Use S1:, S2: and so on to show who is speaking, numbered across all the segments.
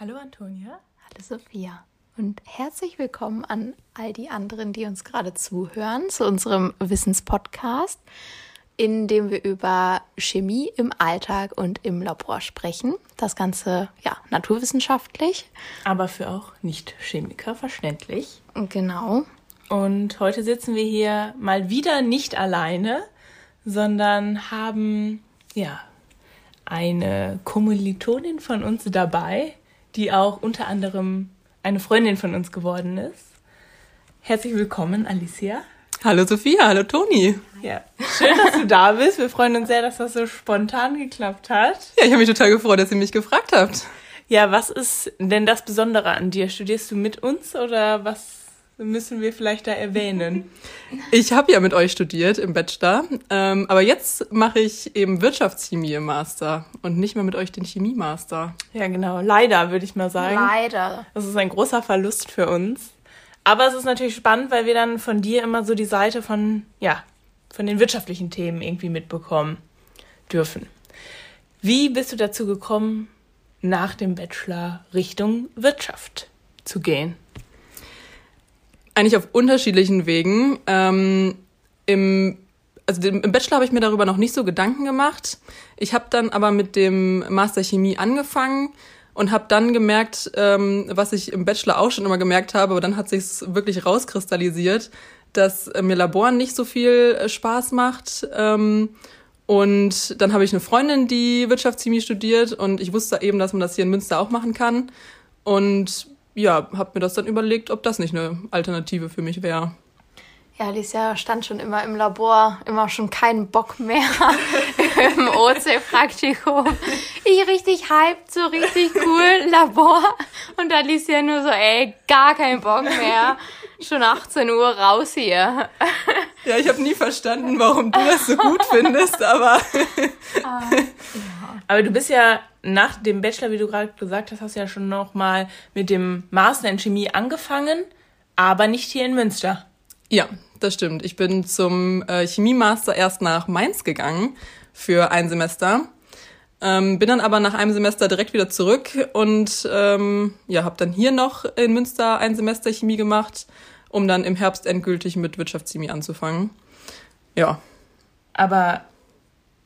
S1: Hallo Antonia.
S2: Hallo Sophia. Und herzlich willkommen an all die anderen, die uns gerade zuhören, zu unserem Wissenspodcast, in dem wir über Chemie im Alltag und im Labor sprechen. Das Ganze, ja, naturwissenschaftlich.
S1: Aber für auch Nicht-Chemiker verständlich.
S2: Genau.
S1: Und heute sitzen wir hier mal wieder nicht alleine, sondern haben, ja, eine Kommilitonin von uns dabei, die auch unter anderem eine Freundin von uns geworden ist. Herzlich willkommen, Alicia.
S3: Hallo Sophia, hallo Toni.
S1: Ja, schön, dass du da bist. Wir freuen uns sehr, dass das so spontan geklappt hat.
S3: Ja, ich habe mich total gefreut, dass ihr mich gefragt habt.
S1: Ja, was ist denn das Besondere an dir? Studierst du mit uns oder was müssen wir vielleicht da erwähnen?
S3: Ich habe ja mit euch studiert im Bachelor, ähm, aber jetzt mache ich eben Wirtschaftschemie im Master und nicht mehr mit euch den Chemiemaster.
S1: Ja, genau. Leider, würde ich mal sagen.
S2: Leider.
S1: Das ist ein großer Verlust für uns. Aber es ist natürlich spannend, weil wir dann von dir immer so die Seite von, ja, von den wirtschaftlichen Themen irgendwie mitbekommen dürfen. Wie bist du dazu gekommen, nach dem Bachelor Richtung Wirtschaft zu gehen?
S3: Eigentlich auf unterschiedlichen Wegen. Ähm, im, also im Bachelor habe ich mir darüber noch nicht so Gedanken gemacht. Ich habe dann aber mit dem Master Chemie angefangen und habe dann gemerkt, ähm, was ich im Bachelor auch schon immer gemerkt habe, aber dann hat sich wirklich rauskristallisiert, dass äh, mir Laboren nicht so viel äh, Spaß macht. Ähm, und dann habe ich eine Freundin, die Wirtschaftschemie studiert und ich wusste eben, dass man das hier in Münster auch machen kann. Und ja, habe mir das dann überlegt, ob das nicht eine Alternative für mich wäre.
S2: Ja, Alicia stand schon immer im Labor, immer schon keinen Bock mehr im OC-Praktikum. Ich richtig hyped, so richtig cool, Labor. Und Alicia nur so, ey, gar keinen Bock mehr. Schon 18 Uhr raus hier.
S3: Ja, ich habe nie verstanden, warum du das so gut findest, aber.
S1: Ah. Aber du bist ja nach dem Bachelor, wie du gerade gesagt hast, hast du ja schon noch mal mit dem Master in Chemie angefangen, aber nicht hier in Münster.
S3: Ja, das stimmt. Ich bin zum äh, Chemiemaster erst nach Mainz gegangen für ein Semester. Ähm, bin dann aber nach einem Semester direkt wieder zurück und ähm, ja, habe dann hier noch in Münster ein Semester Chemie gemacht, um dann im Herbst endgültig mit Wirtschaftschemie anzufangen. Ja.
S1: Aber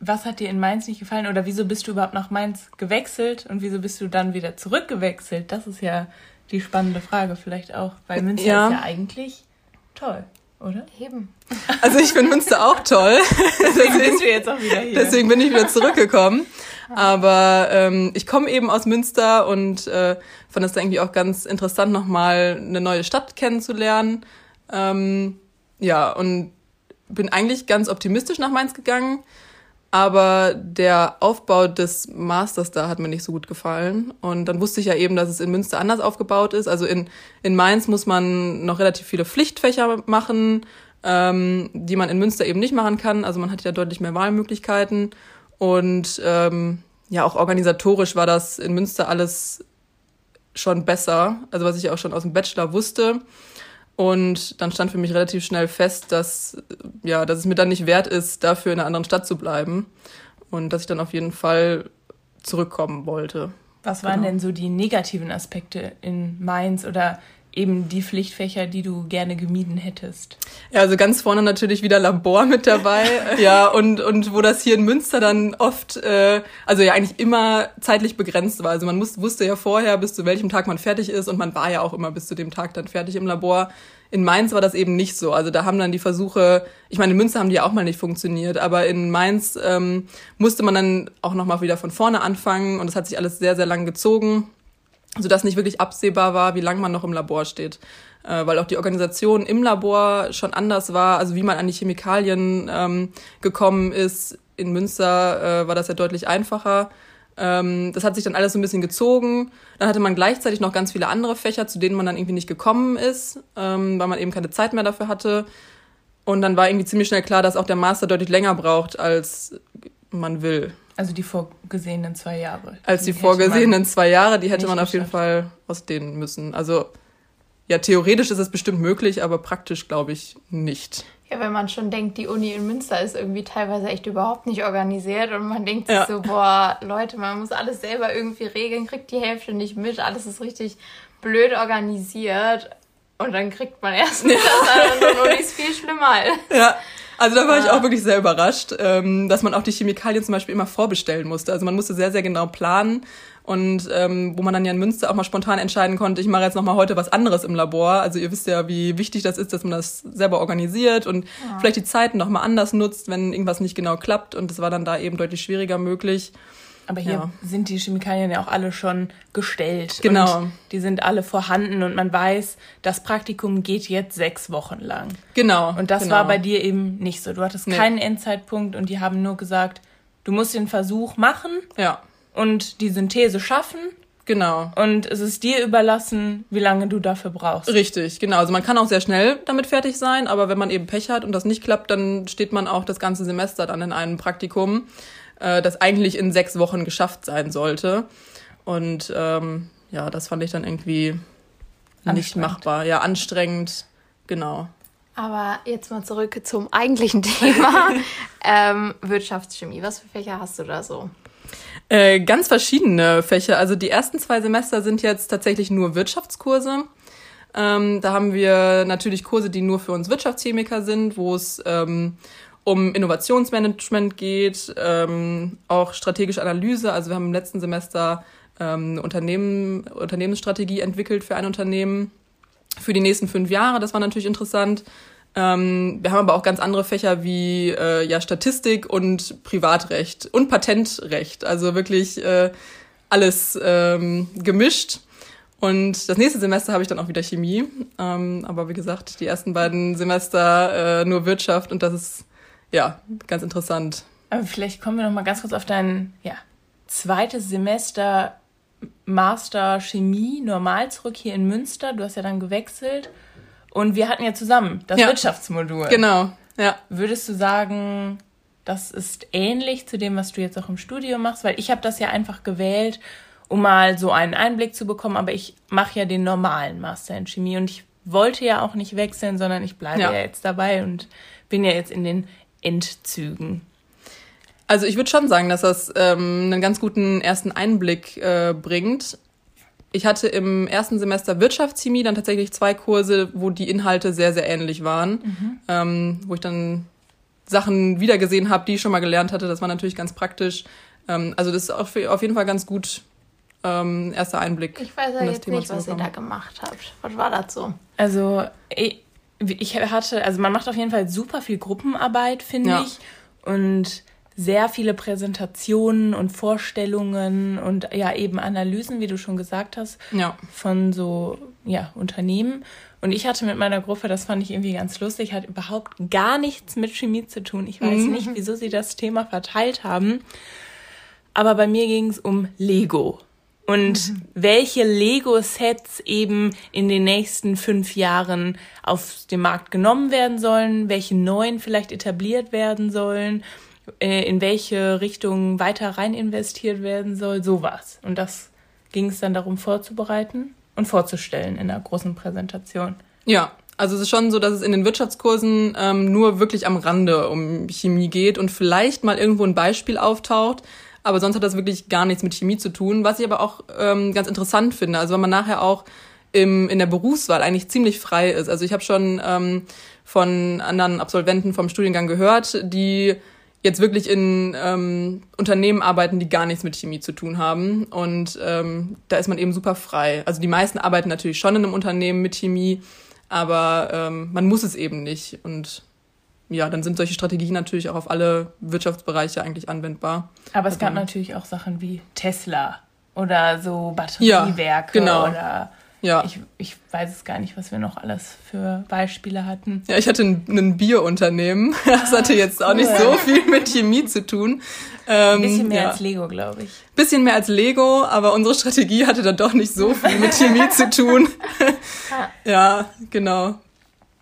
S1: was hat dir in Mainz nicht gefallen oder wieso bist du überhaupt nach Mainz gewechselt und wieso bist du dann wieder zurückgewechselt? Das ist ja die spannende Frage vielleicht auch, weil Münster ja. ist ja eigentlich toll oder?
S2: Eben.
S3: Also ich finde Münster auch toll.
S1: deswegen bist du jetzt auch wieder hier.
S3: Deswegen bin ich wieder zurückgekommen. Aber ähm, ich komme eben aus Münster und äh, fand es irgendwie auch ganz interessant, nochmal eine neue Stadt kennenzulernen. Ähm, ja, und bin eigentlich ganz optimistisch nach Mainz gegangen. Aber der Aufbau des Masters da hat mir nicht so gut gefallen. Und dann wusste ich ja eben, dass es in Münster anders aufgebaut ist. Also in, in Mainz muss man noch relativ viele Pflichtfächer machen, ähm, die man in Münster eben nicht machen kann. Also man hat ja deutlich mehr Wahlmöglichkeiten. Und ähm, ja, auch organisatorisch war das in Münster alles schon besser. Also was ich auch schon aus dem Bachelor wusste. Und dann stand für mich relativ schnell fest, dass, ja, dass es mir dann nicht wert ist, dafür in einer anderen Stadt zu bleiben. Und dass ich dann auf jeden Fall zurückkommen wollte.
S1: Was waren genau. denn so die negativen Aspekte in Mainz oder eben die Pflichtfächer, die du gerne gemieden hättest?
S3: Ja, also ganz vorne natürlich wieder Labor mit dabei. ja, und, und wo das hier in Münster dann oft, äh, also ja eigentlich immer zeitlich begrenzt war. Also man muss, wusste ja vorher, bis zu welchem Tag man fertig ist und man war ja auch immer bis zu dem Tag dann fertig im Labor. In Mainz war das eben nicht so. Also da haben dann die Versuche, ich meine, in Münster haben die ja auch mal nicht funktioniert, aber in Mainz ähm, musste man dann auch nochmal wieder von vorne anfangen und es hat sich alles sehr, sehr lang gezogen sodass nicht wirklich absehbar war, wie lange man noch im Labor steht. Äh, weil auch die Organisation im Labor schon anders war, also wie man an die Chemikalien ähm, gekommen ist. In Münster äh, war das ja deutlich einfacher. Ähm, das hat sich dann alles so ein bisschen gezogen. Dann hatte man gleichzeitig noch ganz viele andere Fächer, zu denen man dann irgendwie nicht gekommen ist, ähm, weil man eben keine Zeit mehr dafür hatte. Und dann war irgendwie ziemlich schnell klar, dass auch der Master deutlich länger braucht, als man will.
S1: Also die vorgesehenen zwei Jahre.
S3: Als die, die vorgesehenen zwei Jahre, die hätte man auf jeden Fall ausdehnen müssen. Also ja, theoretisch ist es bestimmt möglich, aber praktisch glaube ich nicht.
S2: Ja, wenn man schon denkt, die Uni in Münster ist irgendwie teilweise echt überhaupt nicht organisiert und man denkt sich
S3: Ja.
S2: so, boah, Leute, man muss alles selber irgendwie regeln, kriegt die Hälfte nicht mit, alles ist richtig blöd organisiert und dann kriegt man erst mit, dass an Unis viel schlimmer ist.
S3: Ja, also da war ich
S2: Ja.
S3: auch wirklich sehr überrascht, ähm, dass man auch die Chemikalien zum Beispiel immer vorbestellen musste. Also man musste sehr, sehr genau planen und ähm, wo man dann ja in Münster auch mal spontan entscheiden konnte, ich mache jetzt noch mal heute was anderes im Labor. Also ihr wisst ja, wie wichtig das ist, dass man das selber organisiert und vielleicht die Zeiten noch mal anders nutzt, wenn irgendwas nicht genau klappt. Und das war dann da eben deutlich schwieriger möglich.
S1: Aber hier
S3: Ja.
S1: sind die Chemikalien ja auch alle schon gestellt.
S3: Genau.
S1: Die sind alle vorhanden und man weiß, das Praktikum geht jetzt sechs Wochen lang.
S3: Genau.
S1: Und das
S3: genau.
S1: war bei dir eben nicht so. Du hattest
S3: Nee.
S1: keinen Endzeitpunkt und die haben nur gesagt, du musst den Versuch machen
S3: Ja,
S1: und die Synthese schaffen
S3: genau.
S1: und es ist dir überlassen, wie lange du dafür brauchst.
S3: Richtig, genau. Also man kann auch sehr schnell damit fertig sein, aber wenn man eben Pech hat und das nicht klappt, dann steht man auch das ganze Semester dann in einem Praktikum, äh, das eigentlich in sechs Wochen geschafft sein sollte. Und ähm, ja, das fand ich dann irgendwie nicht machbar. Ja, anstrengend, genau.
S2: Aber jetzt mal zurück zum eigentlichen Thema. ähm, Wirtschaftschemie. Was für Fächer hast du da so?
S3: Äh, ganz verschiedene Fächer. Also die ersten zwei Semester sind jetzt tatsächlich nur Wirtschaftskurse. Ähm, da haben wir natürlich Kurse, die nur für uns Wirtschaftschemiker sind, wo es ähm, um Innovationsmanagement geht, ähm, auch strategische Analyse. Also wir haben im letzten Semester ähm, Unternehmen, Unternehmensstrategie entwickelt für ein Unternehmen für die nächsten fünf Jahre. Das war natürlich interessant. Ähm, wir haben aber auch ganz andere Fächer wie äh, ja, Statistik und Privatrecht und Patentrecht. Also wirklich äh, alles ähm, gemischt. Und das nächste Semester habe ich dann auch wieder Chemie. Ähm, aber wie gesagt, die ersten beiden Semester äh, nur Wirtschaft und das ist ja ganz interessant.
S1: Aber vielleicht kommen wir noch mal ganz kurz auf dein ja, zweites Semester Master Chemie normal zurück hier in Münster. Du hast ja dann gewechselt und wir hatten ja zusammen das
S3: Ja.
S1: Wirtschaftsmodul.
S3: Genau, ja.
S1: Würdest du sagen, das ist ähnlich zu dem, was du jetzt auch im Studium machst? Weil ich habe das ja einfach gewählt, um mal so einen Einblick zu bekommen, aber ich mache ja den normalen Master in Chemie und ich wollte ja auch nicht wechseln, sondern ich bleibe
S3: Ja.
S1: ja jetzt dabei und bin ja jetzt in den Endzügen.
S3: Also ich würde schon sagen, dass das ähm, einen ganz guten ersten Einblick äh, bringt. Ich hatte im ersten Semester Wirtschaftschemie dann tatsächlich zwei Kurse, wo die Inhalte sehr, sehr ähnlich waren, ähm, wo ich dann Sachen wiedergesehen habe, die ich schon mal gelernt hatte. Das war natürlich ganz praktisch. Ähm, also das ist auf, auf jeden Fall ganz gut ähm, erster Einblick.
S2: Ich weiß ja
S3: in das
S2: jetzt
S3: Thema
S2: nicht, was ihr da gemacht habt. Was war das so?
S1: Also ich, ich hatte, also man macht auf jeden Fall super viel Gruppenarbeit, finde
S3: Ja.
S1: ich. Und sehr viele Präsentationen und Vorstellungen und ja eben Analysen, wie du schon gesagt hast,
S3: Ja.
S1: von so ja, Unternehmen. Und ich hatte mit meiner Gruppe, das fand ich irgendwie ganz lustig, hat überhaupt gar nichts mit Chemie zu tun. Ich weiß nicht, wieso sie das Thema verteilt haben. Aber bei mir ging es um Lego. Und welche Lego-Sets eben in den nächsten fünf Jahren auf den Markt genommen werden sollen, welche neuen vielleicht etabliert werden sollen, äh, in welche Richtung weiter rein investiert werden soll, sowas. Und das ging es dann darum vorzubereiten und vorzustellen in einer großen Präsentation.
S3: Ja, also es ist schon so, dass es in den Wirtschaftskursen ähm, nur wirklich am Rande um Chemie geht und vielleicht mal irgendwo ein Beispiel auftaucht, aber sonst hat das wirklich gar nichts mit Chemie zu tun, was ich aber auch ähm, ganz interessant finde. Also wenn man nachher auch im, in der Berufswahl eigentlich ziemlich frei ist. Also ich habe schon ähm, von anderen Absolventen vom Studiengang gehört, die jetzt wirklich in ähm, Unternehmen arbeiten, die gar nichts mit Chemie zu tun haben. Und ähm, da ist man eben super frei. Also die meisten arbeiten natürlich schon in einem Unternehmen mit Chemie, aber ähm, man muss es eben nicht. Und ja, dann sind solche Strategien natürlich auch auf alle Wirtschaftsbereiche eigentlich anwendbar.
S1: Aber es gab
S3: Also-
S1: natürlich auch Sachen wie Tesla oder so Batteriewerke
S3: genau.
S1: oder
S3: Ja.
S1: ich, ich weiß es gar nicht, was wir noch alles für Beispiele hatten.
S3: Ja, ich hatte ein, ein Bierunternehmen. Das hatte jetzt auch nicht so viel mit Chemie zu tun. Ähm,
S1: Ein bisschen mehr
S3: ja.
S1: als Lego, glaube ich.
S3: Bisschen mehr als Lego, aber unsere Strategie hatte dann doch nicht so viel mit Chemie zu tun. ja, genau.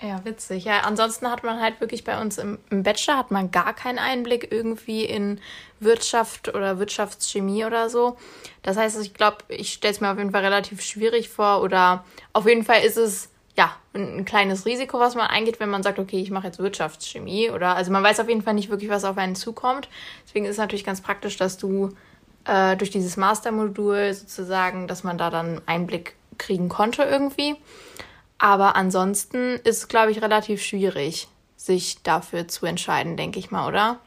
S2: Ja, witzig. Ja, ansonsten hat man halt wirklich bei uns im, im Bachelor hat man gar keinen Einblick irgendwie in Wirtschaft oder Wirtschaftschemie oder so. Das heißt, ich glaube, ich stelle es mir auf jeden Fall relativ schwierig vor oder auf jeden Fall ist es ja, ein, ein kleines Risiko, was man eingeht, wenn man sagt, okay, ich mache jetzt Wirtschaftschemie oder also man weiß auf jeden Fall nicht wirklich, was auf einen zukommt. Deswegen ist es natürlich ganz praktisch, dass du äh, durch dieses Mastermodul sozusagen, dass man da dann Einblick kriegen konnte irgendwie. Aber ansonsten ist es, glaube ich, relativ schwierig, sich dafür zu entscheiden, denke ich mal, oder?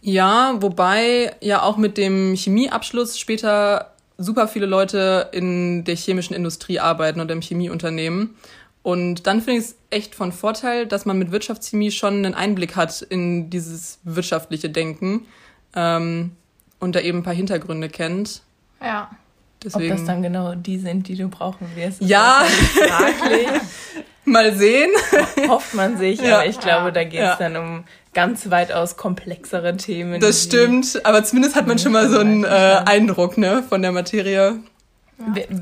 S3: Ja, wobei ja auch mit dem Chemieabschluss später super viele Leute in der chemischen Industrie arbeiten oder im Chemieunternehmen. Und dann finde ich es echt von Vorteil, dass man mit Wirtschaftschemie schon einen Einblick hat in dieses wirtschaftliche Denken ähm, und da eben ein paar Hintergründe kennt.
S2: Ja.
S1: Deswegen. Ob das dann genau die sind, die du brauchen wirst.
S3: Ja. Mal sehen.
S1: Hofft man sich, ja. aber ich glaube, da geht es ja. dann um ganz weitaus komplexere Themen.
S3: Das stimmt, aber zumindest hat man schon mal so einen äh, Eindruck ne, von der Materie.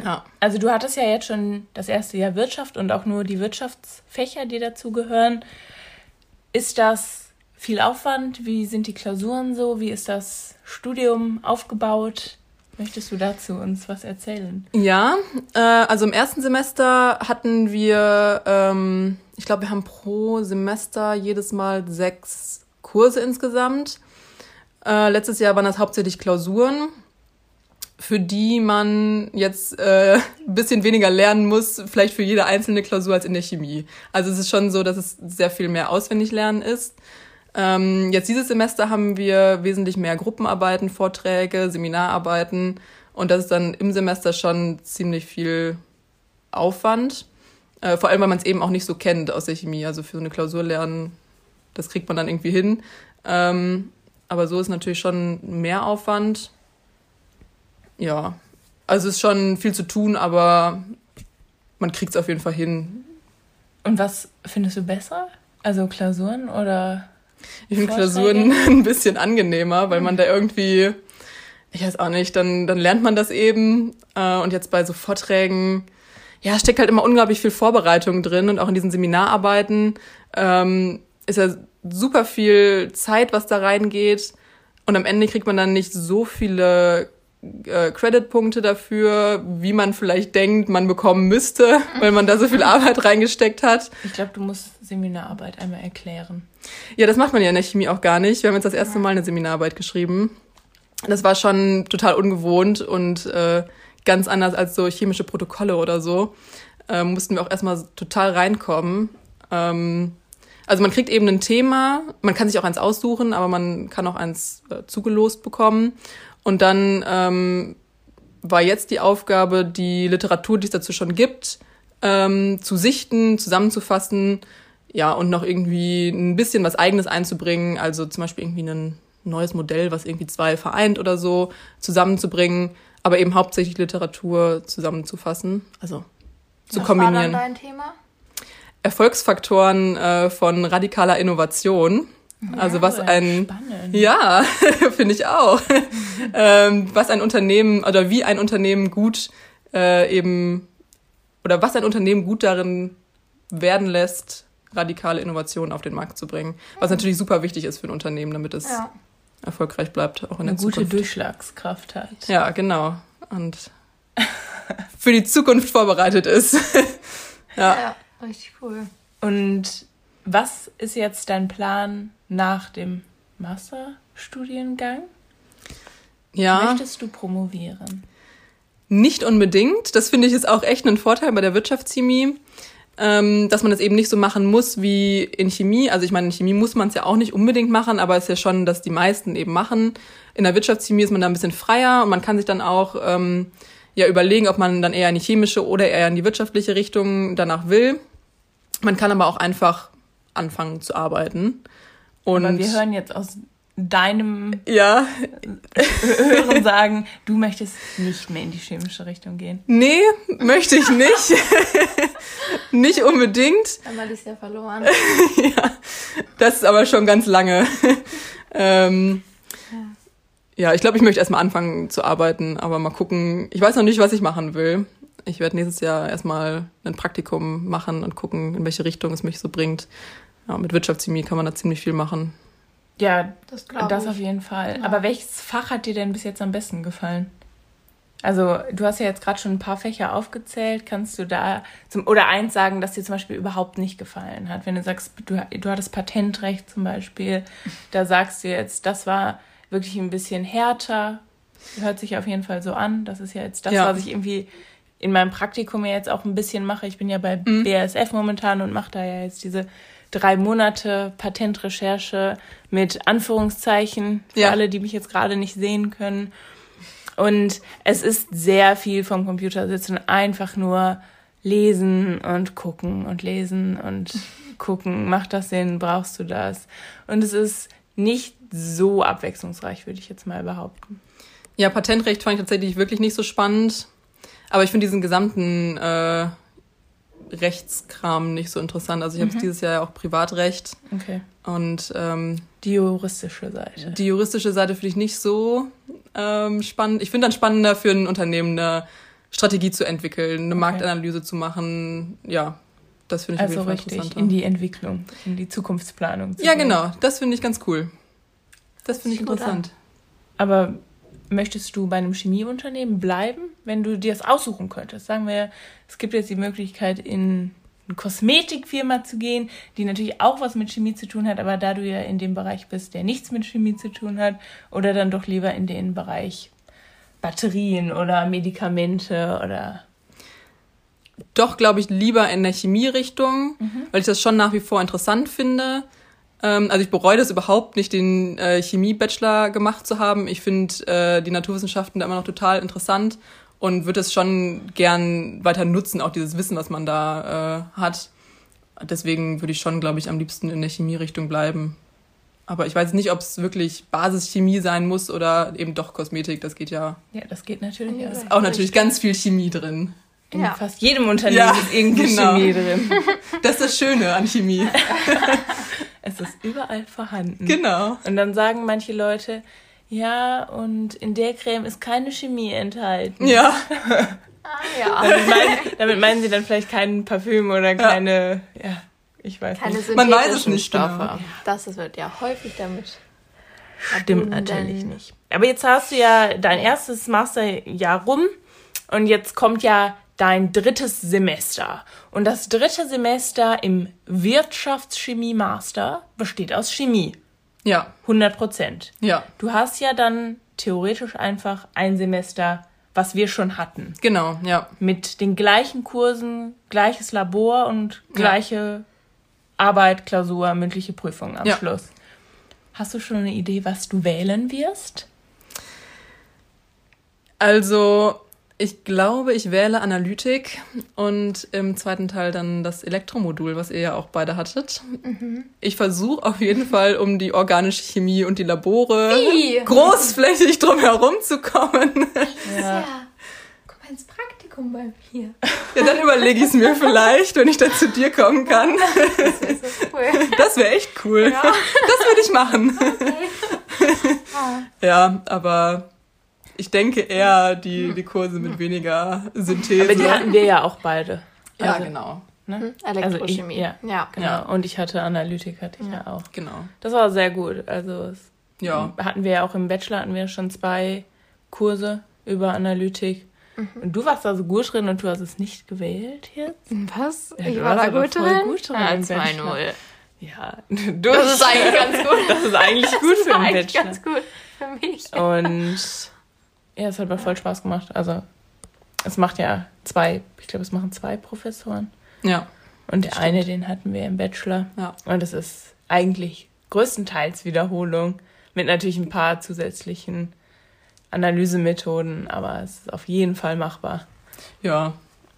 S1: Ja. Also du hattest ja jetzt schon das erste Jahr Wirtschaft und auch nur die Wirtschaftsfächer, die dazugehören. Ist das viel Aufwand? Wie sind die Klausuren so? Wie ist das Studium aufgebaut? Möchtest du dazu uns was erzählen?
S3: Ja, äh, also im ersten Semester hatten wir, ähm, ich glaube, wir haben pro Semester jedes Mal sechs Kurse insgesamt. Äh, letztes Jahr waren das hauptsächlich Klausuren, für die man jetzt äh, ein bisschen weniger lernen muss, vielleicht für jede einzelne Klausur als in der Chemie. Also es ist schon so, dass es sehr viel mehr auswendig lernen ist. Ähm, jetzt dieses Semester haben wir wesentlich mehr Gruppenarbeiten, Vorträge, Seminararbeiten und das ist dann im Semester schon ziemlich viel Aufwand. Äh, vor allem, weil man es eben auch nicht so kennt aus der Chemie. Also für so eine Klausur lernen, das kriegt man dann irgendwie hin. Ähm, aber so ist natürlich schon mehr Aufwand. Ja, also es ist schon viel zu tun, aber man kriegt es auf jeden Fall hin.
S1: Und was findest du besser? Also Klausuren oder
S3: ich finde Klausuren ein bisschen angenehmer, weil man da irgendwie, ich weiß auch nicht, dann, dann lernt man das eben. Äh, und jetzt bei so Vorträgen, ja, steckt halt immer unglaublich viel Vorbereitung drin und auch in diesen Seminararbeiten ähm, ist ja super viel Zeit, was da reingeht. Und am Ende kriegt man dann nicht so viele äh, Creditpunkte dafür, wie man vielleicht denkt, man bekommen müsste, weil man da so viel Arbeit reingesteckt hat.
S1: Ich glaube, du musst Seminararbeit einmal erklären.
S3: Ja, das macht man ja in der Chemie auch gar nicht. Wir haben jetzt das erste Mal eine Seminararbeit geschrieben. Das war schon total ungewohnt und äh, ganz anders als so chemische Protokolle oder so. Äh, mussten wir auch erstmal total reinkommen. Ähm, also man kriegt eben ein Thema, man kann sich auch eins aussuchen, aber man kann auch eins äh, zugelost bekommen. Und dann ähm, war jetzt die Aufgabe, die Literatur, die es dazu schon gibt, ähm, zu sichten, zusammenzufassen ja, und noch irgendwie ein bisschen was Eigenes einzubringen, also zum Beispiel irgendwie ein neues Modell, was irgendwie zwei vereint oder so, zusammenzubringen, aber eben hauptsächlich Literatur zusammenzufassen, also zu was kombinieren. Was war dann dein Thema? Erfolgsfaktoren äh, von radikaler Innovation. Also was ein spannend. ja finde ich auch ähm, was ein Unternehmen oder wie ein Unternehmen gut äh, eben oder was ein Unternehmen gut darin werden lässt radikale Innovationen auf den Markt zu bringen. Was natürlich super wichtig ist für ein Unternehmen, damit es ja. erfolgreich bleibt, auch in
S1: Eine
S3: der Zukunft.
S1: Eine gute Durchschlagskraft hat.
S3: Ja, genau. Und für die Zukunft vorbereitet ist.
S2: ja. ja, richtig cool.
S1: Und was ist jetzt dein Plan nach dem Masterstudiengang? Ja. Möchtest du promovieren?
S3: Nicht unbedingt. Das finde ich ist auch echt ein Vorteil bei der Wirtschaftschemie ähm, dass man das eben nicht so machen muss wie in Chemie. Also ich meine, in Chemie muss man es ja auch nicht unbedingt machen, aber es ist ja schon, dass die meisten eben machen. In der Wirtschaftschemie ist man da ein bisschen freier und man kann sich dann auch ähm, ja überlegen, ob man dann eher in die chemische oder eher in die wirtschaftliche Richtung danach will. Man kann aber auch einfach anfangen zu arbeiten.
S1: Und aber wir hören jetzt aus deinem ja. Hören sagen, du möchtest nicht mehr in die chemische Richtung gehen.
S3: Nee, möchte ich nicht. nicht unbedingt.
S2: Einmal ist ja verloren.
S3: ja, das ist aber schon ganz lange. ähm, ja. ja, ich glaube, ich möchte erstmal anfangen zu arbeiten, aber mal gucken. Ich weiß noch nicht, was ich machen will. Ich werde nächstes Jahr erstmal ein Praktikum machen und gucken, in welche Richtung es mich so bringt. Ja, mit Wirtschaftschemie kann man da ziemlich viel machen.
S1: Ja, das, das auf jeden Fall. Ja. Aber welches Fach hat dir denn bis jetzt am besten gefallen? Also du hast ja jetzt gerade schon ein paar Fächer aufgezählt. Kannst du da zum, oder eins sagen, das dir zum Beispiel überhaupt nicht gefallen hat? Wenn du sagst, du, du hattest Patentrecht zum Beispiel, da sagst du jetzt, das war wirklich ein bisschen härter. Hört sich auf jeden Fall so an. Das ist ja jetzt das,
S3: Ja.
S1: was ich irgendwie in meinem Praktikum ja jetzt auch ein bisschen mache. Ich bin ja bei
S3: Mhm.
S1: BASF momentan und mache da ja jetzt diese drei Monate Patentrecherche mit Anführungszeichen für
S3: Ja.
S1: alle, die mich jetzt gerade nicht sehen können. Und es ist sehr viel vom Computer sitzen, einfach nur lesen und gucken und lesen und gucken. Macht das Sinn? Brauchst du das? Und es ist nicht so abwechslungsreich, würde ich jetzt mal behaupten.
S3: Ja, Patentrecht fand ich tatsächlich wirklich nicht so spannend. Aber ich finde diesen gesamten äh, Rechtskram nicht so interessant. Also ich habe dieses Jahr ja auch Privatrecht
S1: Okay.
S3: und ähm,
S1: Die juristische Seite.
S3: die juristische Seite finde ich nicht so ähm, spannend. Ich finde dann spannender für ein Unternehmen eine Strategie zu entwickeln, eine Marktanalyse zu machen. Ja, das finde ich
S1: Also
S3: auf jeden Fall
S1: richtig in die Entwicklung, in die Zukunftsplanung. zu
S3: ja,
S1: gehen.
S3: genau. Das finde ich ganz cool. Das finde ich interessant.
S1: Aber möchtest du bei einem Chemieunternehmen bleiben, wenn du dir das aussuchen könntest? Sagen wir, es gibt jetzt die Möglichkeit, in eine Kosmetikfirma zu gehen, die natürlich auch was mit Chemie zu tun hat, aber da du ja in dem Bereich bist, der nichts mit Chemie zu tun hat, oder dann doch lieber in den Bereich Batterien oder Medikamente oder
S3: Doch, glaube ich, lieber in der Chemierichtung,
S1: Mhm.
S3: weil ich das schon nach wie vor interessant finde. Ähm, also ich bereue das überhaupt nicht, den äh, Chemie-Bachelor gemacht zu haben. Ich finde äh, die Naturwissenschaften da immer noch total interessant und würde es schon gern weiter nutzen, auch dieses Wissen, was man da äh, hat. Deswegen würde ich schon, glaube ich, am liebsten in der Chemierichtung bleiben. Aber ich weiß nicht, ob es wirklich Basischemie sein muss oder eben doch Kosmetik. Das geht ja
S1: ja, das geht natürlich
S2: Ja.
S1: auch.
S3: auch natürlich ganz viel Chemie drin.
S1: In
S2: Ja.
S1: fast jedem Unternehmen
S3: Ja,
S1: ist irgendwie
S3: genau.
S1: Chemie drin.
S3: Das ist das Schöne an Chemie.
S1: Es ist überall vorhanden.
S3: genau.
S1: Und dann sagen manche Leute, ja, und in der Creme ist keine Chemie enthalten.
S3: Ja.
S2: Ah, ja.
S1: Damit, meinen, damit meinen sie dann vielleicht kein Parfüm oder keine, ja, ich weiß
S2: Keine
S1: nicht.
S3: Man weiß es nicht
S2: Stoffe.
S3: genau.
S2: Das wird ja häufig damit.
S1: Stimmt natürlich nicht. Aber jetzt hast du ja dein erstes Masterjahr rum und jetzt kommt ja dein drittes Semester. Und das dritte Semester im Wirtschaftschemie-Master besteht aus Chemie.
S3: Ja.
S1: 100 Prozent.
S3: Ja.
S1: Du hast ja dann theoretisch einfach ein Semester, was wir schon hatten.
S3: Genau. Ja.
S1: Mit den gleichen Kursen, gleiches Labor und gleiche Arbeit, Klausur, mündliche Prüfung am
S3: Ja.
S1: Schluss. Hast du schon eine Idee, was du wählen wirst?
S3: Also, ich glaube, ich wähle Analytik und im zweiten Teil dann das Elektromodul, was ihr ja auch beide hattet. Ich versuche auf jeden Fall, um die organische Chemie und die Labore
S2: Wie?
S3: großflächig drumherum zu kommen.
S2: Ja. Komm mal ins Praktikum bei mir.
S3: Ja, dann überlege ich es mir vielleicht, wenn ich dann zu dir kommen kann.
S2: Das wäre so cool.
S3: Das wäre echt cool. Das würde ich machen. Ja, aber ich denke eher die, die Kurse mit weniger Synthese.
S1: Aber die hatten wir ja auch beide.
S3: ja,
S1: Also,
S3: genau.
S1: Ne?
S2: Elektrochemie.
S1: Also ich- ja.
S2: ja.
S1: Genau. Und ich hatte Analytik, hatte ich ja, auch.
S3: Genau.
S1: Das war sehr gut. Also es
S3: Ja.
S1: hatten wir ja auch im Bachelor hatten wir schon zwei Kurse über Analytik. Und du warst da so gut drin und du hast es nicht gewählt jetzt?
S2: Was?
S1: Ja,
S2: ich
S1: du
S2: war
S1: warst
S2: da gut drin?
S1: gut drin
S2: Ja,
S1: im
S2: 2-0.
S1: Ja, du
S2: Das ist eigentlich ganz gut.
S1: Das ist eigentlich gut
S2: Das
S1: für
S2: eigentlich
S1: Bachelor.
S2: ganz gut für mich.
S1: Und ja, es hat mir voll Spaß gemacht. Also es macht ja zwei, ich glaube, es machen zwei Professoren.
S3: Ja.
S1: Und der eine, den hatten wir im Bachelor.
S3: Ja.
S1: Und es ist eigentlich größtenteils Wiederholung mit natürlich ein paar zusätzlichen Analysemethoden, aber es ist auf jeden Fall machbar.
S3: Ja,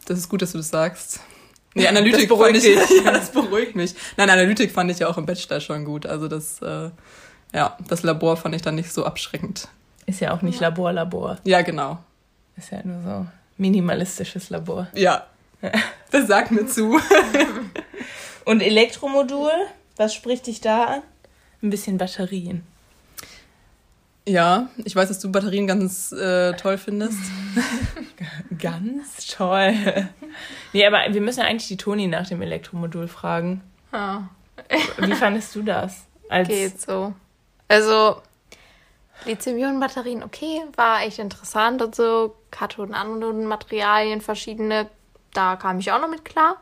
S3: das ist gut, dass du das sagst. Nee, Analytik
S1: Das beruhigt
S3: fand ich, ja, das beruhigt mich. Nein, Analytik fand ich ja auch im Bachelor schon gut. Also das, äh, ja, das Labor fand ich dann nicht so abschreckend.
S1: Ist ja auch nicht Labor, Labor.
S3: Ja, genau.
S1: Ist ja nur so minimalistisches Labor.
S3: Ja, das sagt mir zu.
S1: Und Elektromodul, was spricht dich da an? Ein bisschen Batterien.
S3: Ja, ich weiß, dass du Batterien ganz äh, toll findest.
S1: Ganz toll. Nee, aber wir müssen ja eigentlich die Toni nach dem Elektromodul fragen.
S2: Ja,
S1: Wie fandest du das? Als
S2: geht so. Also, Lithium-Ionen-Batterien, okay, war echt interessant und so. Kathoden, Anoden, Materialien, verschiedene, da kam ich auch noch mit klar.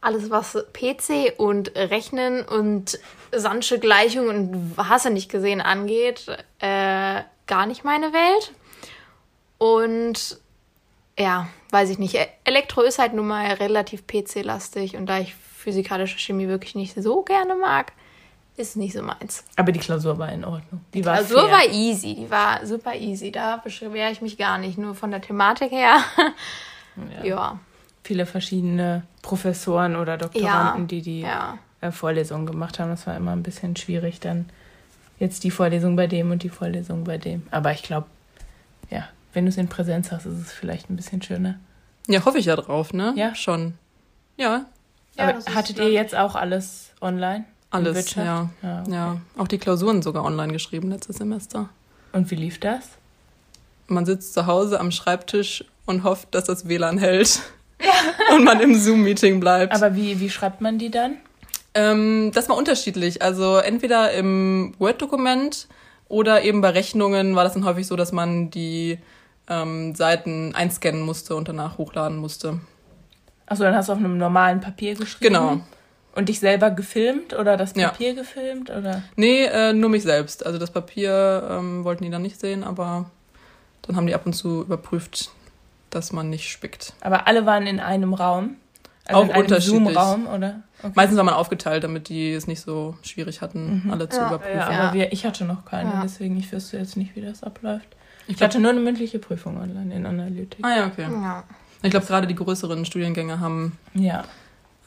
S2: Alles, was PC und Rechnen und Sandsche Gleichungen und hast du nicht gesehen angeht, äh, gar nicht meine Welt. Und ja, weiß ich nicht. Elektro ist halt nun mal relativ PC-lastig und da ich physikalische Chemie wirklich nicht so gerne mag, ist nicht so meins.
S1: Aber die Klausur war in Ordnung. Die war
S2: Klausur
S1: fair.
S2: war easy, die war super easy. Da beschwere ich mich gar nicht, nur von der Thematik her.
S1: Ja.
S2: ja.
S1: Viele verschiedene Professoren oder Doktoranden, die die
S2: ja.
S1: äh, Vorlesungen gemacht haben. Das war immer ein bisschen schwierig, dann jetzt die Vorlesung bei dem und die Vorlesung bei dem. Aber ich glaube, ja, wenn du es in Präsenz hast, ist es vielleicht ein bisschen schöner.
S3: Ja, hoffe ich ja drauf, ne?
S1: Ja.
S3: Schon. Ja,
S2: Ja,
S1: Aber hattet ihr jetzt auch alles online?
S3: Alles, ja.
S1: Ja, okay.
S3: Ja, auch die Klausuren sogar online geschrieben letztes Semester.
S1: Und wie lief das?
S3: Man sitzt zu Hause am Schreibtisch und hofft, dass das WLAN hält. und man im Zoom-Meeting bleibt.
S1: Aber wie, wie schreibt man die dann?
S3: Ähm, das war unterschiedlich. Also entweder im Word-Dokument oder eben bei Rechnungen war das dann häufig so, dass man die ähm, Seiten einscannen musste und danach hochladen musste.
S1: Achso, dann hast du auf einem normalen Papier geschrieben.
S3: Genau.
S1: Und dich selber gefilmt oder das
S3: Ja.
S1: Papier gefilmt? Oder?
S3: Nee, äh, nur mich selbst. Also das Papier ähm, wollten die dann nicht sehen, aber dann haben die ab und zu überprüft, dass man nicht spickt.
S1: Aber alle waren in einem Raum? Also
S3: Auch
S1: in einem
S3: unterschiedlich.
S1: Zoom-Raum, oder? Okay.
S3: Meistens war man aufgeteilt, damit die es nicht so schwierig hatten, alle zu
S2: Ja.
S3: überprüfen.
S1: Ja,
S2: Ja.
S1: aber wir, ich hatte noch keine,
S2: Ja.
S1: deswegen ich wüsste jetzt nicht, wie das abläuft.
S3: Ich
S1: Ich
S3: glaub-
S1: hatte nur eine mündliche Prüfung online in Analytik.
S3: Ah ja, okay.
S2: Ja.
S3: Ich glaube, gerade die größeren Studiengänge haben
S1: Ja,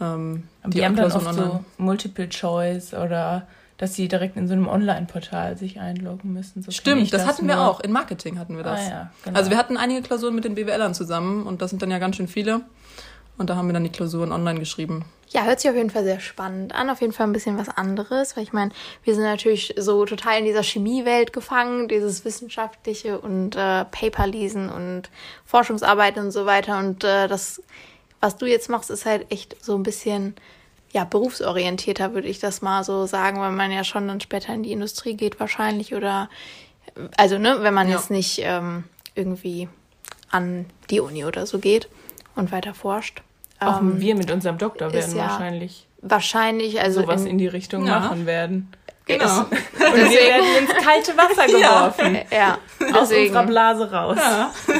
S3: ähm,
S1: aber die, haben dann
S3: Klausuren
S1: oft so Multiple Choice oder dass sie direkt in so einem Online-Portal sich einloggen müssen. So
S3: Stimmt, das, hatten wir
S1: nur.
S3: auch. In Marketing hatten wir das.
S1: Ah, ja, genau.
S3: Also wir hatten einige Klausuren mit den BWLern zusammen und das sind dann ja ganz schön viele. Und da haben wir dann die Klausuren online geschrieben.
S2: Ja, hört sich auf jeden Fall sehr spannend an. Auf jeden Fall ein bisschen was anderes, weil ich meine, wir sind natürlich so total in dieser Chemiewelt gefangen, dieses wissenschaftliche und äh, Paper lesen und Forschungsarbeit und so weiter. Und äh, das, was du jetzt machst, ist halt echt so ein bisschen ja berufsorientierter, würde ich das mal so sagen, weil man ja schon dann später in die Industrie geht wahrscheinlich oder also ne, wenn man
S3: Ja.
S2: jetzt nicht ähm, irgendwie an die Uni oder so geht und weiter forscht.
S1: auch
S2: Ähm,
S1: wir mit unserem Doktor werden
S2: ja
S1: wahrscheinlich
S2: Wahrscheinlich, also
S1: sowas
S2: in,
S1: in die Richtung
S3: Ja.
S1: machen werden.
S3: Genau.
S1: Und wir werden ins kalte Wasser geworfen.
S2: ja,
S1: Aus
S2: deswegen
S1: unserer Blase raus.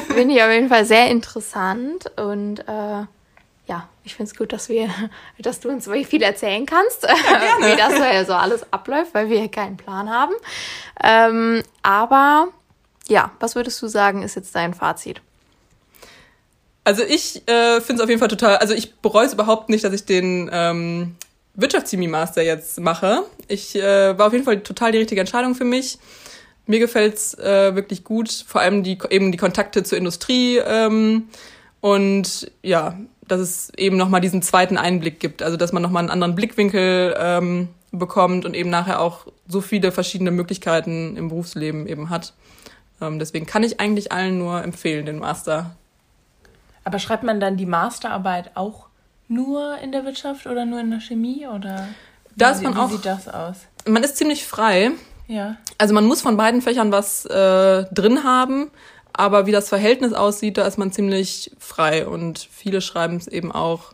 S2: finde ich auf jeden Fall sehr interessant und äh, ja, ich finde es gut, dass wir, dass du uns viel erzählen kannst, wie das so- so alles abläuft, weil wir hier keinen Plan haben. Ähm, aber ja, was würdest du sagen, ist jetzt dein Fazit?
S3: Also ich äh, finde es auf jeden Fall total, also ich bereue es überhaupt nicht, dass ich den ähm, Wirtschaftschemie-Master jetzt mache. Ich äh, war auf jeden Fall total die richtige Entscheidung für mich. Mir gefällt's äh, wirklich gut, vor allem die eben die Kontakte zur Industrie ähm, und ja, dass es eben nochmal diesen zweiten Einblick gibt, also dass man nochmal einen anderen Blickwinkel ähm, bekommt und eben nachher auch so viele verschiedene Möglichkeiten im Berufsleben eben hat. Ähm, deswegen kann ich eigentlich allen nur empfehlen, den Master
S1: Aber schreibt man dann die Masterarbeit auch nur in der Wirtschaft oder nur in der Chemie? Oder
S3: Da
S1: wie,
S3: man
S1: wie
S3: auch-
S1: sieht das aus?
S3: man ist ziemlich frei.
S1: Ja.
S3: Also man muss von beiden Fächern was äh, drin haben, aber wie das Verhältnis aussieht, da ist man ziemlich frei. Und viele schreiben es eben auch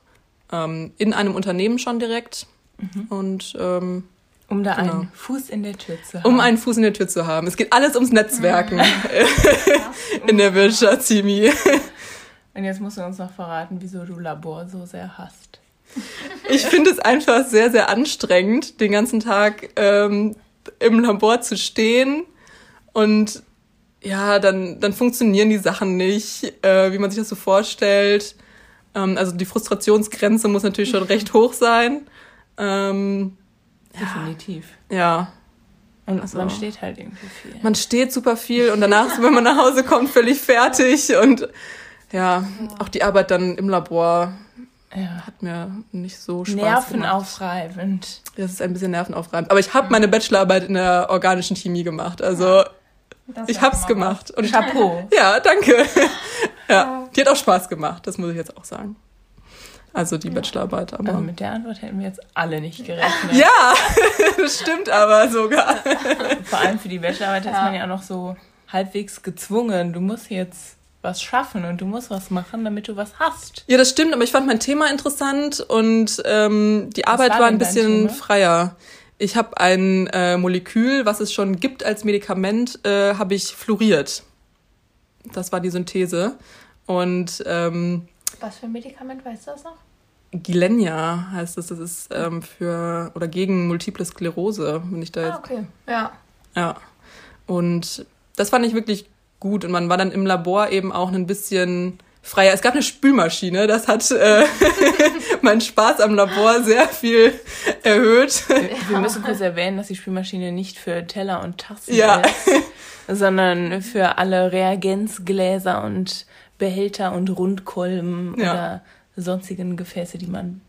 S3: ähm, in einem Unternehmen schon direkt. Und ähm,
S1: Um da
S3: Genau.
S1: einen Fuß in der Tür zu haben.
S3: um einen Fuß in der Tür zu haben. Es geht alles ums Netzwerken in der Wirtschaftschemie.
S1: Und jetzt musst du uns noch verraten, wieso du Labor so sehr hasst.
S3: Ich finde es einfach sehr, sehr anstrengend, den ganzen Tag ähm, im Labor zu stehen und ja, dann, dann funktionieren die Sachen nicht, äh, wie man sich das so vorstellt. Ähm, also die Frustrationsgrenze muss natürlich schon recht hoch sein. Ähm,
S1: Definitiv.
S3: ja,
S1: Und
S3: Also-
S1: man steht halt irgendwie viel.
S3: man steht super viel und danach, wenn man nach Hause kommt, völlig fertig und ja, auch die Arbeit dann im Labor
S1: Ja.
S3: hat mir nicht so Spaß gemacht.
S1: Nervenaufreibend.
S3: Das ist ein bisschen nervenaufreibend. Aber ich habe meine Bachelorarbeit in der organischen Chemie gemacht. Also ich hab's gemacht. Und
S1: Chapeau.
S3: ja, danke. ja, die hat auch Spaß gemacht. Das muss ich jetzt auch sagen. Also die Bachelorarbeit. Aber
S1: Also mit der Antwort hätten wir jetzt alle nicht gerechnet.
S3: ja, das stimmt aber sogar.
S1: Vor allem für die Bachelorarbeit ist man ja auch noch so halbwegs gezwungen. Du musst jetzt was schaffen und du musst was machen, damit du was hast.
S3: Ja, das stimmt, aber ich fand mein Thema interessant und ähm, die Arbeit
S1: war
S3: war ein bisschen
S1: Thema?
S3: freier. Ich habe ein äh, Molekül, was es schon gibt als Medikament, äh, habe ich fluoriert. Das war die Synthese. Und ähm,
S2: Was für ein Medikament, weißt du das noch?
S3: Gilenya heißt es, das ist ähm, für oder gegen multiple Sklerose, wenn ich da jetzt
S2: Ah, okay. Ja.
S3: Ja. Und das fand ich wirklich gut. Und man war dann im Labor eben auch ein bisschen freier. Es gab eine Spülmaschine, das hat äh, meinen Spaß am Labor sehr viel erhöht.
S1: Wir müssen kurz erwähnen, dass die Spülmaschine nicht für Teller und Tassen
S3: Ja.
S1: ist, sondern für alle Reagenzgläser und Behälter und Rundkolben
S3: Ja.
S1: oder sonstigen Gefäße, die man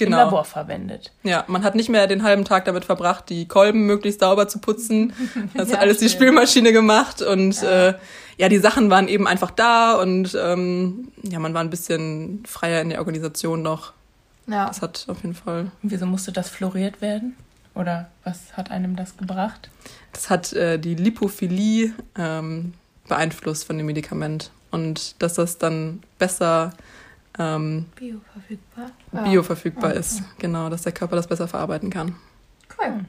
S1: im
S3: Genau.
S1: Labor verwendet.
S3: Ja, man hat nicht mehr den halben Tag damit verbracht, die Kolben möglichst sauber zu putzen. Das
S1: Ja,
S3: hat alles die
S1: stimmt.
S3: Spülmaschine gemacht und ja. Äh, ja, die Sachen waren eben einfach da und ähm, ja, man war ein bisschen freier in der Organisation noch.
S2: Ja.
S3: Das hat auf jeden Fall
S1: Und wieso musste das floriert werden? Oder was hat einem das gebracht?
S3: Das hat äh, die Lipophilie ähm, beeinflusst von dem Medikament. Und dass das dann besser ähm,
S2: Bioverfügbar.
S3: bioverfügbar ist. Genau, dass der Körper das besser verarbeiten kann.
S2: Cool.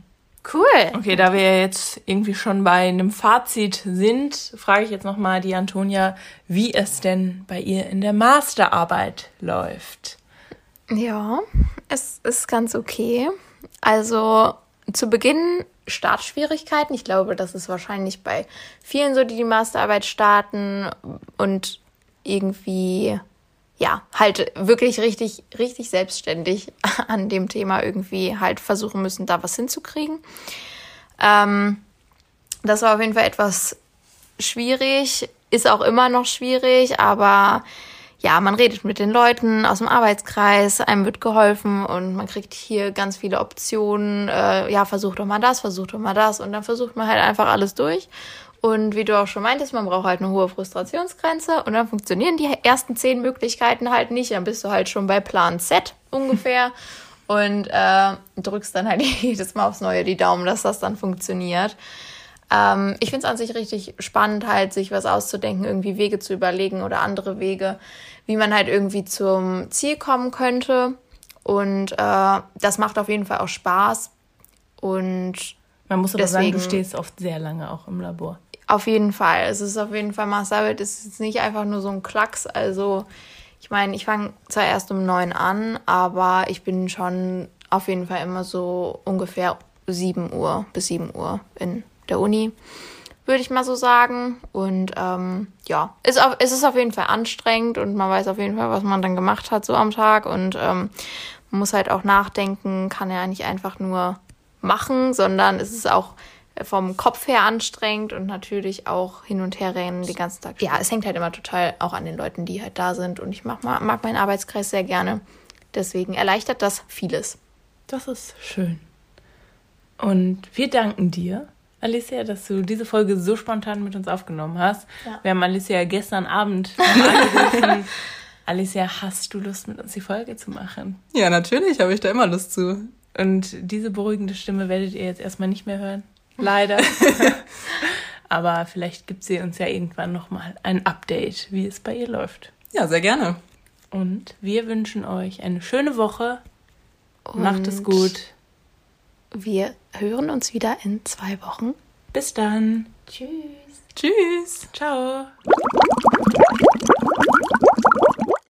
S2: Cool.
S1: Okay, da wir jetzt irgendwie schon bei einem Fazit sind, frage ich jetzt nochmal die Antonia, wie es denn bei ihr in der Masterarbeit läuft.
S2: Ja, es ist ganz okay. Also zu Beginn Startschwierigkeiten. Ich glaube, das ist wahrscheinlich bei vielen so, die die Masterarbeit starten und irgendwie, ja, halt wirklich richtig, richtig selbstständig an dem Thema irgendwie halt versuchen müssen, da was hinzukriegen. Ähm, das war auf jeden Fall etwas schwierig, ist auch immer noch schwierig, aber ja, man redet mit den Leuten aus dem Arbeitskreis, einem wird geholfen und man kriegt hier ganz viele Optionen. Äh, ja, versuch doch mal das, versuch doch mal das und dann versucht man halt einfach alles durch. Und wie du auch schon meintest, man braucht halt eine hohe Frustrationsgrenze und dann funktionieren die ersten zehn Möglichkeiten halt nicht. Dann bist du halt schon bei Plan Z ungefähr und äh, drückst dann halt jedes Mal aufs Neue die Daumen, dass das dann funktioniert. Ähm, ich finde es an sich richtig spannend, halt sich was auszudenken, irgendwie Wege zu überlegen oder andere Wege, wie man halt irgendwie zum Ziel kommen könnte. Und äh, das macht auf jeden Fall auch Spaß. Und
S1: Man muss aber sagen, du
S2: Deswegen-
S1: stehst oft sehr lange auch im Labor.
S2: Auf jeden Fall, es ist auf jeden Fall Masterarbeit, es ist nicht einfach nur so ein Klacks. Also, ich meine, ich fange zwar erst um neun an, aber ich bin schon auf jeden Fall immer so ungefähr 7 Uhr bis 7 Uhr in der Uni, würde ich mal so sagen. Und ähm, ja, ist auf, es ist auf jeden Fall anstrengend und man weiß auf jeden Fall, was man dann gemacht hat so am Tag. Und ähm, man muss halt auch nachdenken, kann ja nicht einfach nur machen, sondern es ist auch vom Kopf her anstrengend und natürlich auch hin und her rennen den ganzen Tag. Ja, es hängt halt immer total auch an den Leuten, die halt da sind. Und ich mag, mag meinen Arbeitskreis sehr gerne. Deswegen erleichtert das vieles.
S1: Das ist schön. Und wir danken dir, Alicia, dass du diese Folge so spontan mit uns aufgenommen hast.
S2: Ja.
S1: Wir haben Alicia gestern Abend angerufen. Alicia, hast du Lust, mit uns die Folge zu machen?
S3: Ja, natürlich habe ich da immer Lust zu.
S1: Und diese beruhigende Stimme werdet ihr jetzt erstmal nicht mehr hören. Leider. Aber vielleicht gibt sie uns ja irgendwann nochmal ein Update, wie es bei ihr läuft.
S3: Ja, sehr gerne.
S1: Und wir wünschen euch eine schöne Woche.
S2: Und
S1: Macht es gut.
S2: Wir hören uns wieder in zwei Wochen.
S1: Bis dann.
S2: Tschüss.
S3: Tschüss.
S1: Ciao.